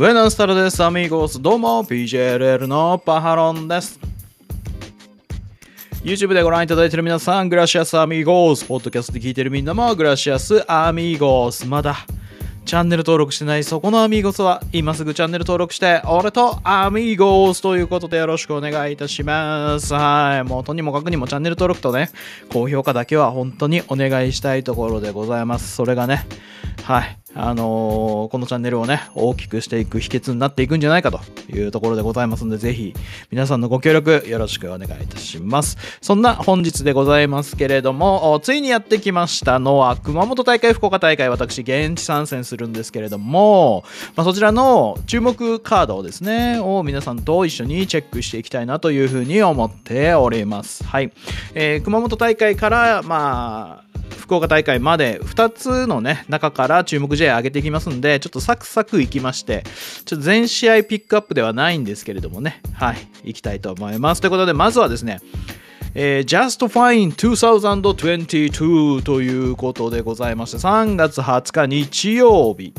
ブエナスタルです、アミーゴス。どうも、PJLL のパハロンです。YouTube でご覧いただいている皆さん、グラシアスアミーゴス。ポッドキャストで聞いているみんなも、グラシアスアミーゴス。まだ、チャンネル登録してないそこのアミーゴスは、今すぐチャンネル登録して、俺とアミーゴスということでよろしくお願いいたします。はい。もうとにもかくにもチャンネル登録とね、高評価だけは本当にお願いしたいところでございます。それがね、はい。あのーこのチャンネルをね、大きくしていく秘訣になっていくんじゃないかというところでございますので、ぜひ皆さんのご協力よろしくお願いいたします。そんな本日でございますけれども、ついにやってきましたのは、熊本大会、福岡大会、私、現地参戦するんですけれども、まあ、そちらの注目カードをですね、を皆さんと一緒にチェックしていきたいなというふうに思っております。はい。えー熊本大会から、まあ、福岡大会まで2つのね中から注目試合上げていきますんでちょっとサクサクいきましてちょっと全試合ピックアップではないんですけれどもね。はいいきたいと思います。ということでまずはですねえー Just Fine 2022ということでございまして3月20日日曜日。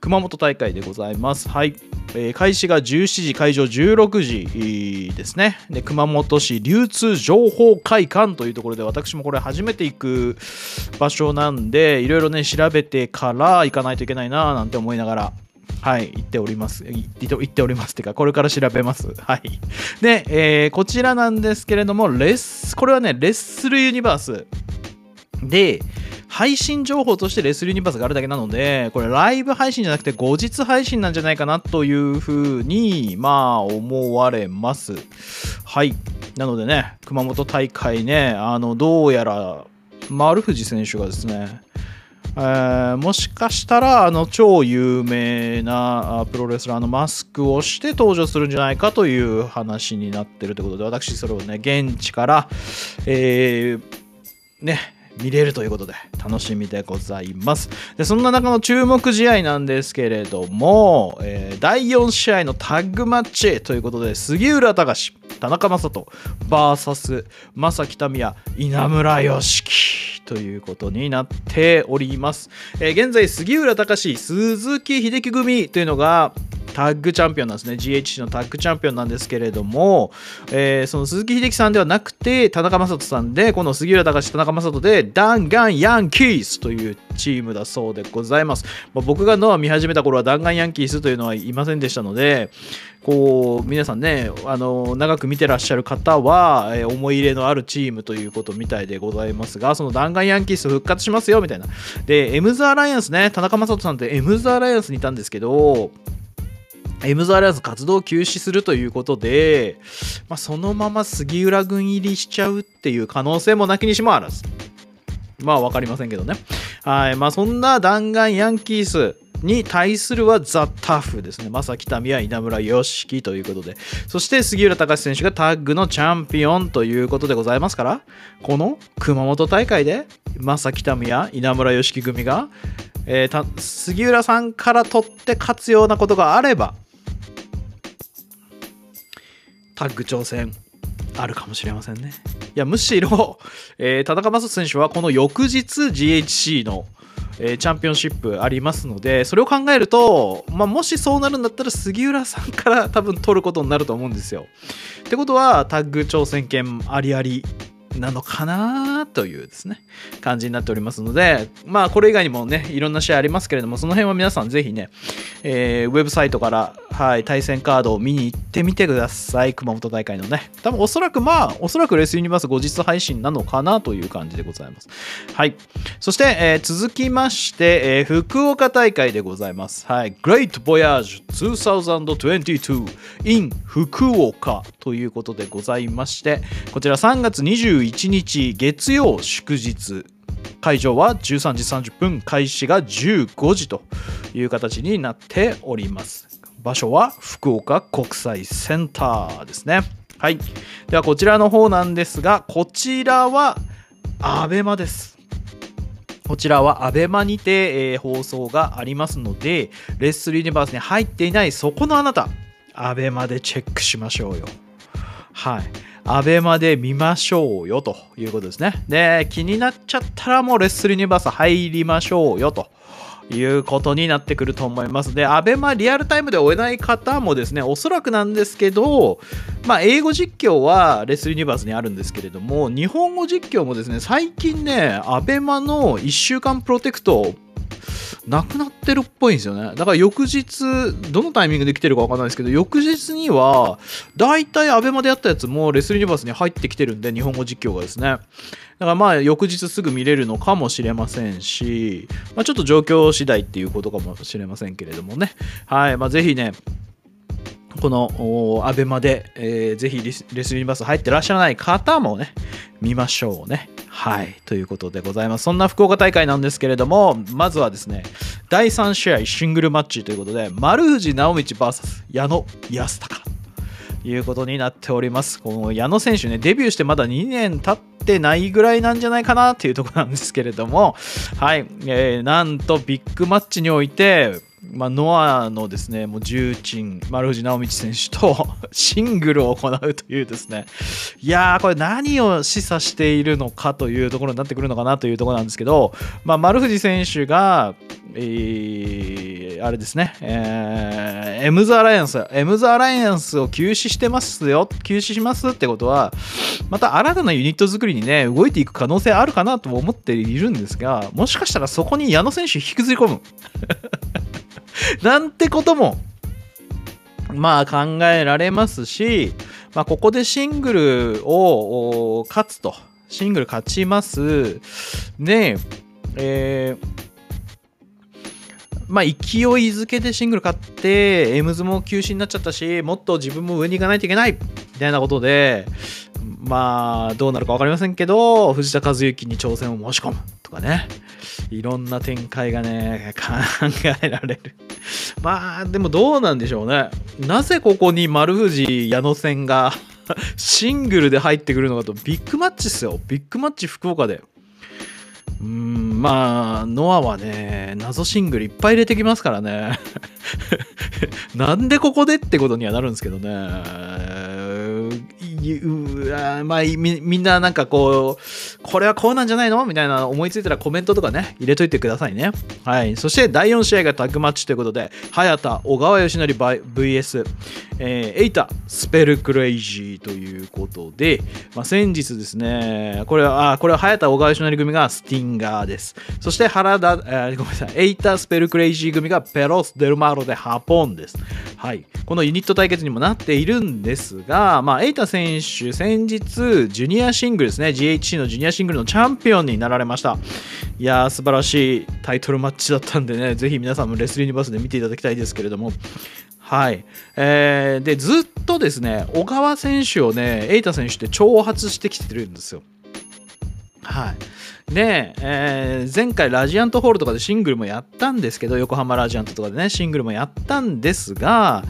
熊本大会でございます。はい。えー開始が17時、会場16時ですね。で、熊本市流通情報会館というところで、私もこれ初めて行く場所なんで、いろいろね、調べてから行かないといけないなぁなんて思いながら、はい、行っております。行っております。ってか、これから調べます。はい。で、えーこちらなんですけれども、レッス、これはね、レッスルユニバースで、配信情報としてレスルユニバースがあるだけなので、これライブ配信じゃなくて後日配信なんじゃないかなというふうに、まあ思われます。はい。なのでね、熊本大会ね、あの、どうやら丸藤選手がですね、えーもしかしたらあの超有名なプロレスラーのマスクをして登場するんじゃないかという話になってるということで私それをね現地から、えーね見れるということで楽しみでございます。でそんな中の注目試合なんですけれども、えー第4試合のタッグマッチということで杉浦隆田中将人 VS 正木民也稲村良樹ということになっております、えー現在杉浦隆鈴木秀樹組というのがタッグチャンピオンなんですね。GHC のタッグチャンピオンなんですけれども、えーその鈴木秀樹さんではなくて田中将人さんでこの杉浦隆田中将人で弾丸ヤンキースというチームだそうでございます、まあ僕がノア見始めた頃は弾丸ヤンキースというのはいませんでしたのでこう皆さんねあの長く見てらっしゃる方は、えー思い入れのあるチームということみたいでございますがその弾丸ヤンキース復活しますよみたいな。でエムズアライアンスね田中将人さんってエムズアライアンスにいたんですけどエムズアライアンス活動を休止するということで、まあ、そのまま杉浦軍入りしちゃうっていう可能性もなきにしもあらず。まあ分かりませんけどね。はい。まあそんな弾丸ヤンキースに対するはザ・タフですね。正木民也稲村良樹ということで。そして杉浦隆選手がタッグのチャンピオンということでございますから、この熊本大会で正木民也稲村良樹組が、えー杉浦さんから取って勝つようなことがあれば、タッグ挑戦あるかもしれませんね。いや、むしろ、えー田中将選手はこの翌日 GHC の、えーチャンピオンシップありますので、それを考えると、まあ、もしそうなるんだったら杉浦さんから多分取ることになると思うんですよ。ってことは、タッグ挑戦権ありありなのかなというですね、感じになっておりますので、まあこれ以外にもね、いろんな試合ありますけれども、その辺は皆さんぜひね、えーウェブサイトから、はい、対戦カードを見に行ってみてください。熊本大会のね。多分おそらくまあ、おそらくレースユニバース後日配信なのかなという感じでございます。はい。そして、えー続きまして、えー福岡大会でございます。はい。Great Voyage 2022 in 福岡ということでございまして、こちら3月21日月曜祝日。会場は13時30分開始が15時という形になっております場所は福岡国際センターですね。はい。ではこちらの方なんですがこちらはアベマです。こちらはアベマにて、えー放送がありますのでレッスルユニバースに入っていないそこのあなたアベマでチェックしましょうよ。はい。アベマで見ましょうよということですね。で、気になっちゃったらもうレッスルユニバース入りましょうよと。いうことになってくると思います。で、アベマリアルタイムで追えない方もですね、おそらくなんですけど、まあ、英語実況はレスリーユニバースにあるんですけれども、日本語実況もですね、最近ね、アベマの1週間プロテクト、なくなってるっぽいんですよね。だから翌日、どのタイミングで来てるかわかんないですけど、翌日には、大体アベマでやったやつもレスリーユニバースに入ってきてるんで、日本語実況がですね。だからまあ、翌日すぐ見れるのかもしれませんし、まあ、ちょっと状況次第っていうことかもしれませんけれどもね。はい。まあ、ぜひね、このアベマで、えー、ぜひレスリーユニバス入ってらっしゃらない方もね、見ましょうね。はい。ということでございます。そんな福岡大会なんですけれども、まずはですね、第3試合シングルマッチということで、丸藤直道 VS 矢野安隆ということになっております。この矢野選手ね、デビューしてまだ2年経ってないぐらいなんじゃないかなっていうとこなんですけれども、はい。えー、なんとビッグマッチにおいて、まあ、ノアのですね、もう重鎮、丸藤直道選手と シングルを行うというですね、いやー、これ何を示唆しているのかというところになってくるのかなというところなんですけど、まあ、丸藤選手が、えー、あれですね、えー、エムズアライアンス、エムズアライアンスを休止してますよ、休止しますってことは、また新たなユニット作りにね、動いていく可能性あるかなと思っているんですが、もしかしたらそこに矢野選手引きずり込む。なんてことも、まあ考えられますし、まあ、ここでシングルを勝つと。シングル勝ちます。で、えー、まあ、勢いづけでシングル勝って、エムズも休止になっちゃったし、もっと自分も上に行かないといけないみたいなことで、まあ、どうなるか分かりませんけど、藤田和幸に挑戦を申し込むとかね。いろんな展開がね、考えられる。まあ、でもどうなんでしょうね。なぜここに丸藤矢野戦が シングルで入ってくるのかと、ビッグマッチっすよ。ビッグマッチ福岡で。うん、まあ、ノアはね、謎シングルいっぱい入れてきますからね。なんでここでってことにはなるんですけどね。うまあみ、みんななんかこう、これはこうなんじゃないの？みたいな思いついたらコメントとかね、入れといてくださいね。はい。そして第4試合がタッグマッチということで、早田、小川義則 VS、えー、エイタ、スペルクレイジーということで、まあ、先日ですね、これは、あ、これは早田、小川義則組がスティンガーです。そして原田、えー、ごめんなさい、エイタ、スペルクレイジー組がペロス・デル・マル・デ・ハポンです。はい。このユニット対決にもなっているんですが、まあ、エイタ選手、手先日、ジュニアシングルですね、GHC のジュニアシングルのチャンピオンになられました。いやー、素晴らしいタイトルマッチだったんでね、ぜひ皆さんもレスリーニバスで見ていただきたいですけれども、はい。えー、で、ずっとですね、小川選手をね、エイタ選手って挑発してきてるんですよ。はい。で、えー、前回ラジアントホールとかでシングルもやったんですけど、横浜ラジアントとかでね、シングルもやったんですが、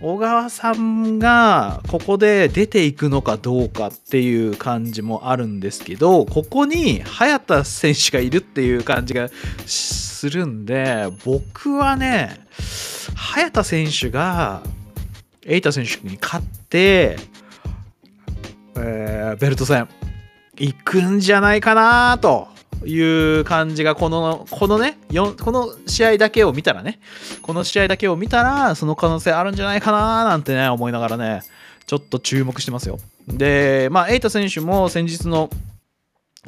小川さんがここで出ていくのかどうかっていう感じもあるんですけどここに早田選手がいるっていう感じがするんで僕はね早田選手が瑛太選手に勝って、えー、ベルト戦行くんじゃないかなという感じがこのこのねこの試合だけを見たらねこの試合だけを見たらその可能性あるんじゃないかななんてね思いながらねちょっと注目してますよ。でまあエイタ選手も先日の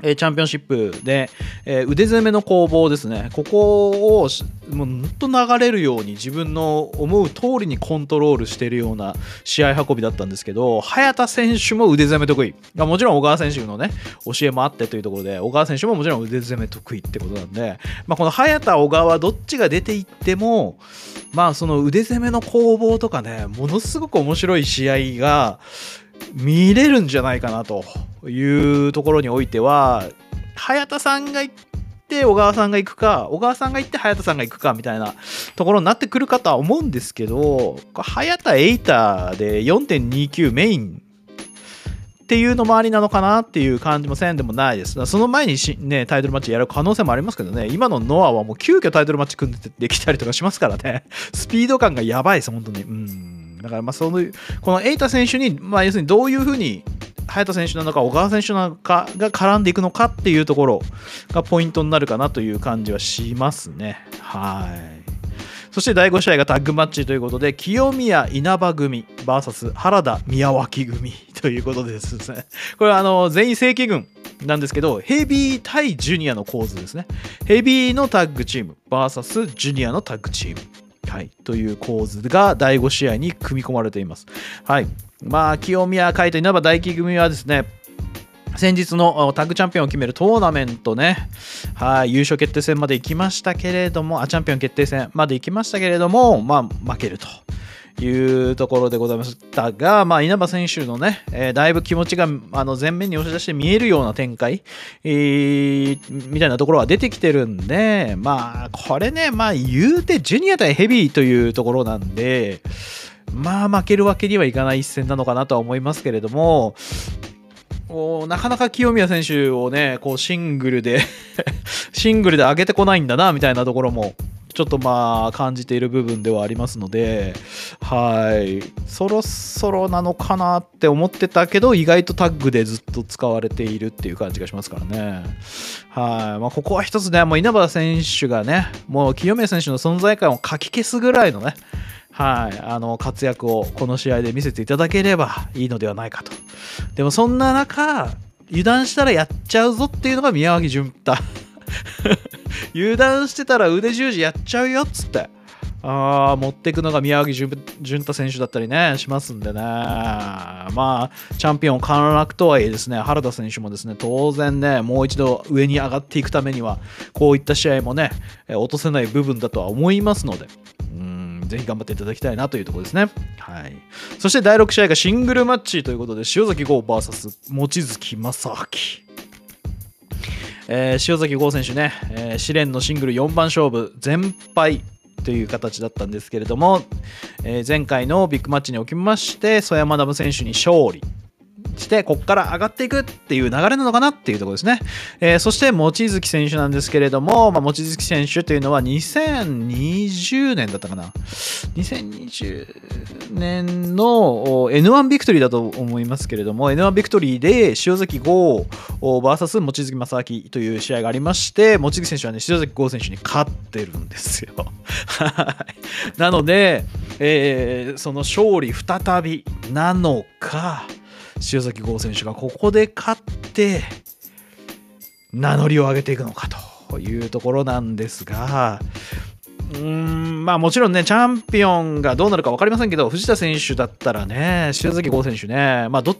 えチャンピオンシップで、えー、腕攻めの攻防ですね。ここをもうずっと流れるように自分の思う通りにコントロールしているような試合運びだったんですけど、早田選手も腕攻め得意。もちろん小川選手のね、教えもあってというところで、小川選手ももちろん腕攻め得意ってことなんで、まあ、この早田、小川どっちが出ていっても、まあその腕攻めの攻防とかね、ものすごく面白い試合が、見れるんじゃないかなというところにおいては早田さんが行って小川さんが行くか小川さんが行って早田さんが行くかみたいなところになってくるかとは思うんですけど早田エイターで4.29メインっていうのもありなのかなっていう感じもせんでもないです。その前にね、タイトルマッチやる可能性もありますけどね、今のノアはもう急遽タイトルマッチ組んでできたりとかしますからね、スピード感がやばいです、本当に。うんだからまあそのこの瑛太選手に、まあ、要するにどういうふうに早田選手なのか小川選手なのかが絡んでいくのかっていうところがポイントになるかなという感じはしますね。はい。そして第5試合がタッグマッチということで、清宮稲葉組 VS 原田宮脇組ということですね。これはあの全員正規軍なんですけど、ヘビー対ジュニアの構図ですね。ヘビーのタッグチーム VS ジュニアのタッグチーム。はい、という構図が第5試合に組み込まれています。はい。まあ、清宮海と稲葉大輝組はですね、先日のタッグチャンピオンを決めるトーナメントね、はい、優勝決定戦まで行きましたけれども、あ、チャンピオン決定戦まで行きましたけれども、まあ、負けると。いうところでございましたが、まあ、稲葉選手のね、えー、だいぶ気持ちがあの前面に押し出して見えるような展開、えー、みたいなところは出てきてるんで、まあ、これね、まあ、言うてジュニア対ヘビーというところなんで、まあ、負けるわけにはいかない一戦なのかなとは思いますけれども、なかなか清宮選手をね、こうシングルでシングルで上げてこないんだな、みたいなところも、ちょっとまあ感じている部分ではありますので、はい、そろそろなのかなって思ってたけど、意外とタッグでずっと使われているっていう感じがしますからね。はい、まあ、ここは一つね、もう稲葉選手がね、もう清宮選手の存在感をかき消すぐらいのね、はい、あの活躍をこの試合で見せていただければいいのではないかと。でもそんな中、油断したらやっちゃうぞっていうのが宮脇潤太。油断してたら腕十字やっちゃうよっつって。あ持っていくのが宮脇潤太選手だったりね、しますんでね。まあ、チャンピオン陥落とはいえですね、原田選手もですね、当然ね、もう一度上に上がっていくためには、こういった試合もね、落とせない部分だとは思いますので、うんぜひ頑張っていただきたいなというところですね。はい。そして第6試合がシングルマッチということで、塩崎豪 VS 望月正明。えー、塩崎剛選手ね、えー、試練のシングル4番勝負、全敗という形だったんですけれども、えー、前回のビッグマッチにおきまして、曽山ダム選手に勝利。して、ここから上がっていくっていう流れなのかなっていうところですね。えー、そして、望月選手なんですけれども、まあ、望月選手というのは2020年だったかな。2020年の N1 ビクトリーだと思いますけれども、N1 ビクトリーで塩崎豪 VS 望月正明という試合がありまして、望月選手はね、塩崎豪選手に勝ってるんですよ。なので、えー、その勝利再びなのか、塩崎剛選手がここで勝って名乗りを上げていくのかというところなんですがうんまあもちろんね、チャンピオンがどうなるか分かりませんけど、藤田選手だったらね、塩崎豪選手ね、まあど、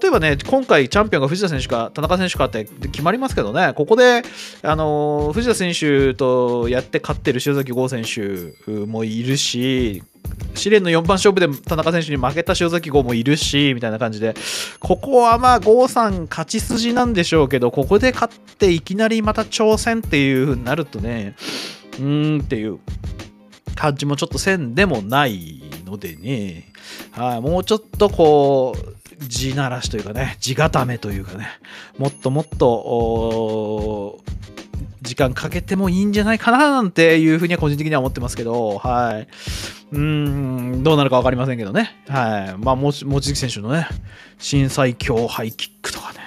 例えばね、今回チャンピオンが藤田選手か田中選手かって決まりますけどね、ここで、あの藤田選手とやって勝ってる塩崎豪選手もいるし、試練の4番勝負で田中選手に負けた塩崎豪もいるし、みたいな感じで、ここはまあ、郷さん勝ち筋なんでしょうけど、ここで勝っていきなりまた挑戦っていう風になるとね、うーんっていう感じもちょっとせんでもないのでね、はい、もうちょっとこう、地ならしというかね、地固めというかね、もっともっと、時間かけてもいいんじゃないかななんていうふうには個人的には思ってますけど、はい。うん、どうなるか分かりませんけどね。はい。まあ、望月選手のね、震災強ハイキックとかね、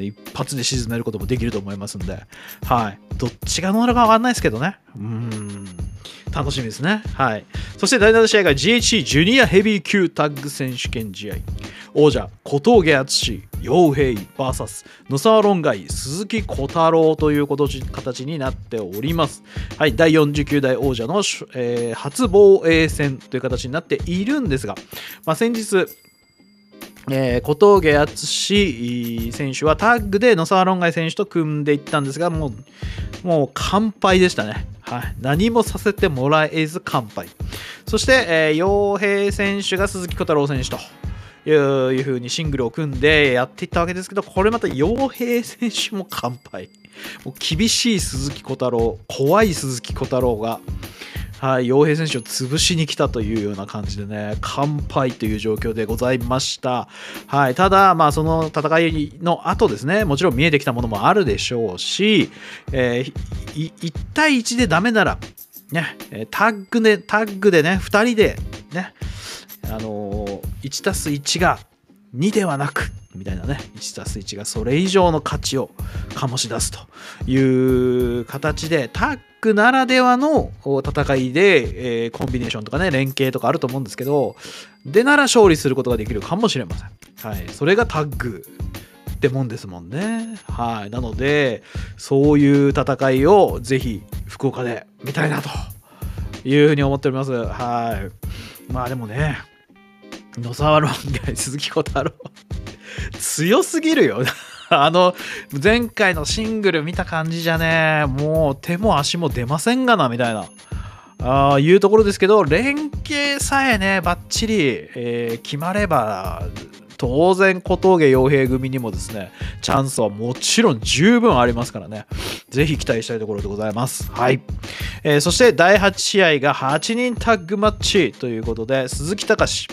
一発で沈めることもできると思いますんで、はい。どっちが乗るかわかんないですけどね。うん。楽しみですね。はい。そして第7試合が GHC ジュニアヘビー級タッグ選手権試合。王者、小峠敦、陽平 VS 野沢論外、鈴木小太郎という形になっております。はい。第49代王者の、えー、初防衛戦という形になっているんですが、まあ、先日、えー、小峠敦選手はタッグで野沢論外選手と組んでいったんですが、もう、もう完敗でしたね。はい。何もさせてもらえず完敗。そして、えー、陽平選手が鈴木小太郎選手と。いうふうにシングルを組んでやっていったわけですけど、これまた陽平選手も完敗。もう厳しい鈴木小太郎、怖い鈴木小太郎が、はい、洋平選手を潰しに来たというような感じでね、完敗という状況でございました。はい、ただ、まあ、その戦いの後ですね、もちろん見えてきたものもあるでしょうし、えー、1対1でダメなら、ね、タッグで、タッグでね、2人で、ね、あのー、1 1が2ではなく、みたいなね、1たす1がそれ以上の価値を醸し出すといういう形でタッグならではの戦いで、えー、コンビネーションとかね連携とかあると思うんですけどでなら勝利することができるかもしれません。はい、それがタッグってもんですもんね。はい、なのでそういう戦いをぜひ福岡で見たいなというふうに思っております。はい。まあでもね野沢論外鈴木小太郎。強すぎるよ。あの前回のシングル見た感じじゃね。もう手も足も出ませんがなみたいな。あいうところですけど連携さえねばっちり、えー、決まれば当然小峠洋平組にもですねチャンスはもちろん十分ありますからね。ぜひ期待したいところでございます。はい、えー、そして第8試合が8人タッグマッチということで鈴木隆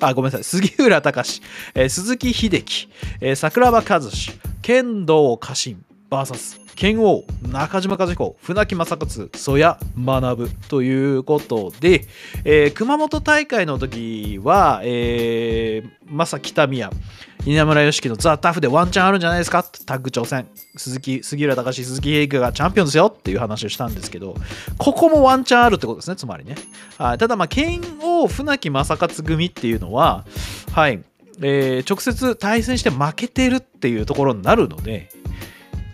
あ、ごめんなさい。杉浦隆、えー、鈴木秀樹、えー、桜庭和志、剣道家臣 VS 剣王中島和彦船木正勝曽谷学ということで、えー、熊本大会の時は、えー、正北宮稲村良樹のザ・タフでワンチャンあるんじゃないですかタッグ挑戦。鈴木杉浦隆鈴木平家がチャンピオンですよっていう話をしたんですけどここもワンチャンあるってことですねつまりね。ただまあ剣王船木正勝組っていうのははい。えー、直接対戦して負けてるっていうところになるので、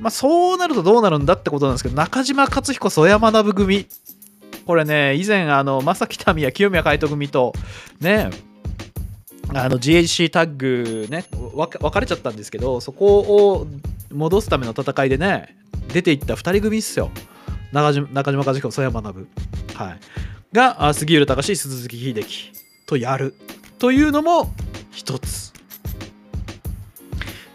まあ、そうなるとどうなるんだってことなんですけど、中島克彦、曽山学組。これね、以前、あの、正木民や清宮海斗組と、ね、あの GHC タッグね分かれちゃったんですけどそこを戻すための戦いでね出ていった2人組っすよ。中島中島和彦曽山学。はい。が杉浦隆鈴木秀樹とやる。というのも一つ。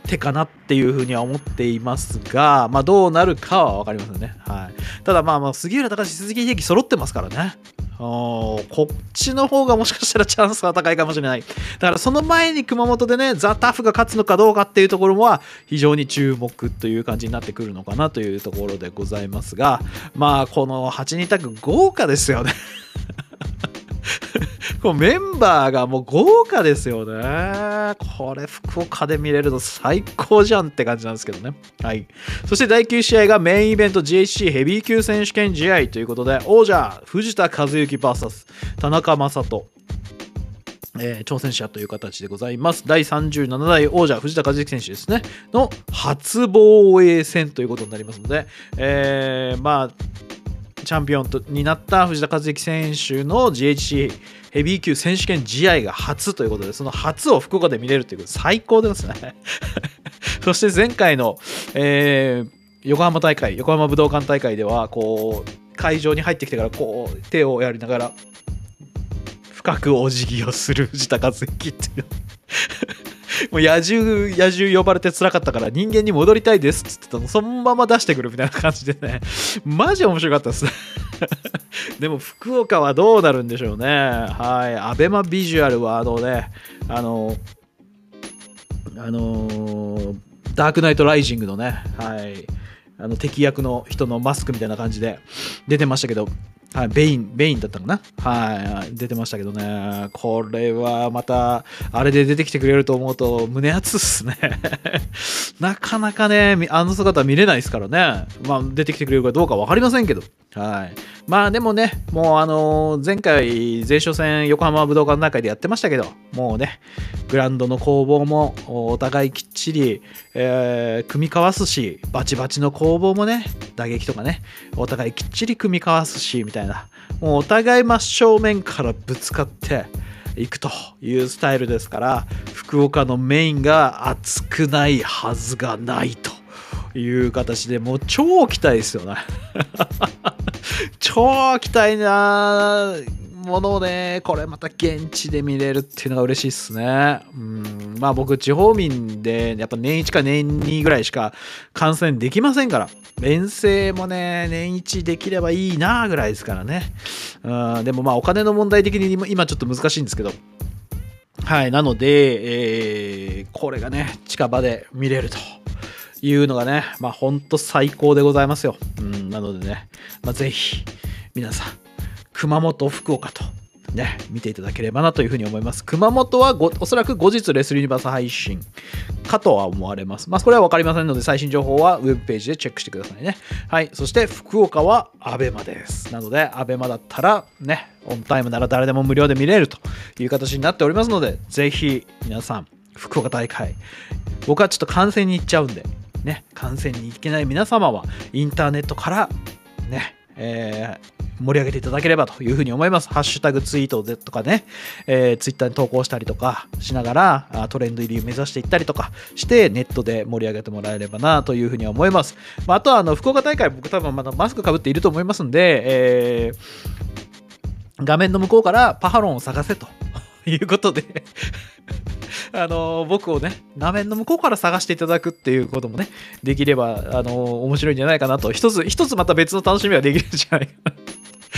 手かなっていうふうには思っていますが、まあ、どうなるかは分かりませんね。はい、ただ、まあ、まあ杉浦隆、鈴木秀樹揃ってますからね。こっちの方がもしかしたらチャンスは高いかもしれない。だからその前に熊本でね、ザ・タフが勝つのかどうかっていうところは非常に注目という感じになってくるのかなというところでございますが、まあこの8人タッグ豪華ですよねこうメンバーがもう豪華ですよね。これ福岡で見れると最高じゃんって感じなんですけどね。はい。そして第9試合がメインイベント GHC ヘビー級選手権試合ということで、王者藤田和幸 VS 田中将人。えー、挑戦者という形でございます。第37代王者藤田和之選手ですね。の初防衛戦ということになりますので、えー、まあ、チャンピオンとになった藤田和之選手の GHC ヘビー級選手権試合が初ということで、その初を福岡で見れるということで最高ですね。そして前回の、えー、横浜大会、横浜武道館大会では、こう、会場に入ってきてから、こう、手をやりながら、深くお辞儀をする藤田和之っていうもう野獣、野獣呼ばれて辛かったから人間に戻りたいですっつってたの、そのまま出してくるみたいな感じでね、マジ面白かったです でも福岡はどうなるんでしょうね。はい。アベマビジュアルはあのね、あの、あのダークナイトライジングのね、はい。あの敵役の人のマスクみたいな感じで出てましたけど、はい、ベイン、ベインだったかな？はい、出てましたけどね。これはまた、あれで出てきてくれると思うと、胸熱っすね。なかなかね、あの姿見れないですからね。まあ、出てきてくれるかどうか分かりませんけど。はい。まあでもね、もうあの、前回、前哨戦横浜武道館大会でやってましたけど、もうね、グランドの攻防もお互いきっちり、えー、組み交わすし、バチバチの攻防もね、打撃とかね、お互いきっちり組み交わすし、みたいな。たいなもうお互い真正面からぶつかっていくというスタイルですから、福岡のメインが熱くないはずがないと。いう形でもう超期待ですよね 超期待なものをね、これまた現地で見れるっていうのが嬉しいっすね。うん、まあ僕、地方民で、やっぱ年1か年2ぐらいしか観戦できませんから、遠征もね、年1できればいいなぐらいですからね。うん、でもまあお金の問題的に今ちょっと難しいんですけど、はい、なので、えー、これがね、近場で見れると。いうのがね、まあほんと最高でございますよ。うん、なのでね、まあ、ぜひ皆さん、熊本、福岡とね、見ていただければなというふうに思います。熊本はおそらく後日レスリーユニバース配信かとは思われます。まあ、これは分かりませんので、最新情報はウェブページでチェックしてくださいね。はい。そして、福岡は ABEMA です。なので、ABEMA だったら、ね、オンタイムなら誰でも無料で見れるという形になっておりますので、ぜひ皆さん、福岡大会、僕はちょっと観戦に行っちゃうんで、ね、観戦に行けない皆様は、インターネットから、ね、えー盛り上げていただければというふうに思います。ハッシュタグツイートでとかね、えー、ツイッターに投稿したりとかしながらトレンド入りを目指していったりとかしてネットで盛り上げてもらえればなというふうに思います。まあ、あとはあの福岡大会僕多分まだマスクかぶっていると思いますんで、えー画面の向こうからパハロンを探せということで あの僕をね画面の向こうから探していただくっていうこともねできればあの面白いんじゃないかなと一つ一つまた別の楽しみができるんじゃないかな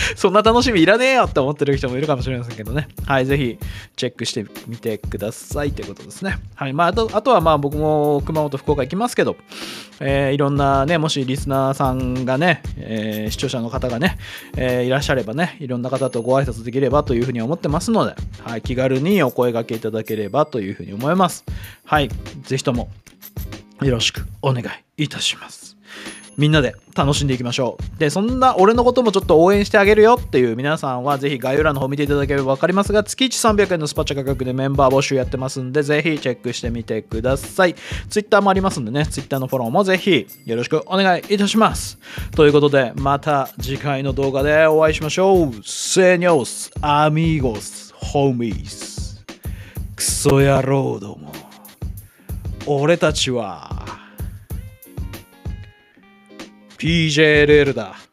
そんな楽しみいらねえよって思ってる人もいるかもしれませんけどね。はい、ぜひチェックしてみてくださいということですね。はい、まあ、あとあとはまあ僕も熊本、福岡行きますけど、えーいろんなね、もしリスナーさんがね、えー視聴者の方がね、えーいらっしゃればね、いろんな方とご挨拶できればというふうに思ってますので、はい、気軽にお声掛けいただければというふうに思います。はい、ぜひともよろしくお願いいたします。みんなで楽しんでいきましょう。で、そんな俺のこともちょっと応援してあげるよっていう皆さんは、ぜひ概要欄の方見ていただければ分かりますが、月1300円のスパチャ価格でメンバー募集やってますんで、ぜひチェックしてみてください。Twitter もありますんでね、Twitter のフォローもぜひよろしくお願いいたします。ということで、また次回の動画でお会いしましょう。セニョス、アミーゴス、ホミース。クソ野郎ども。俺たちは PJLL だ。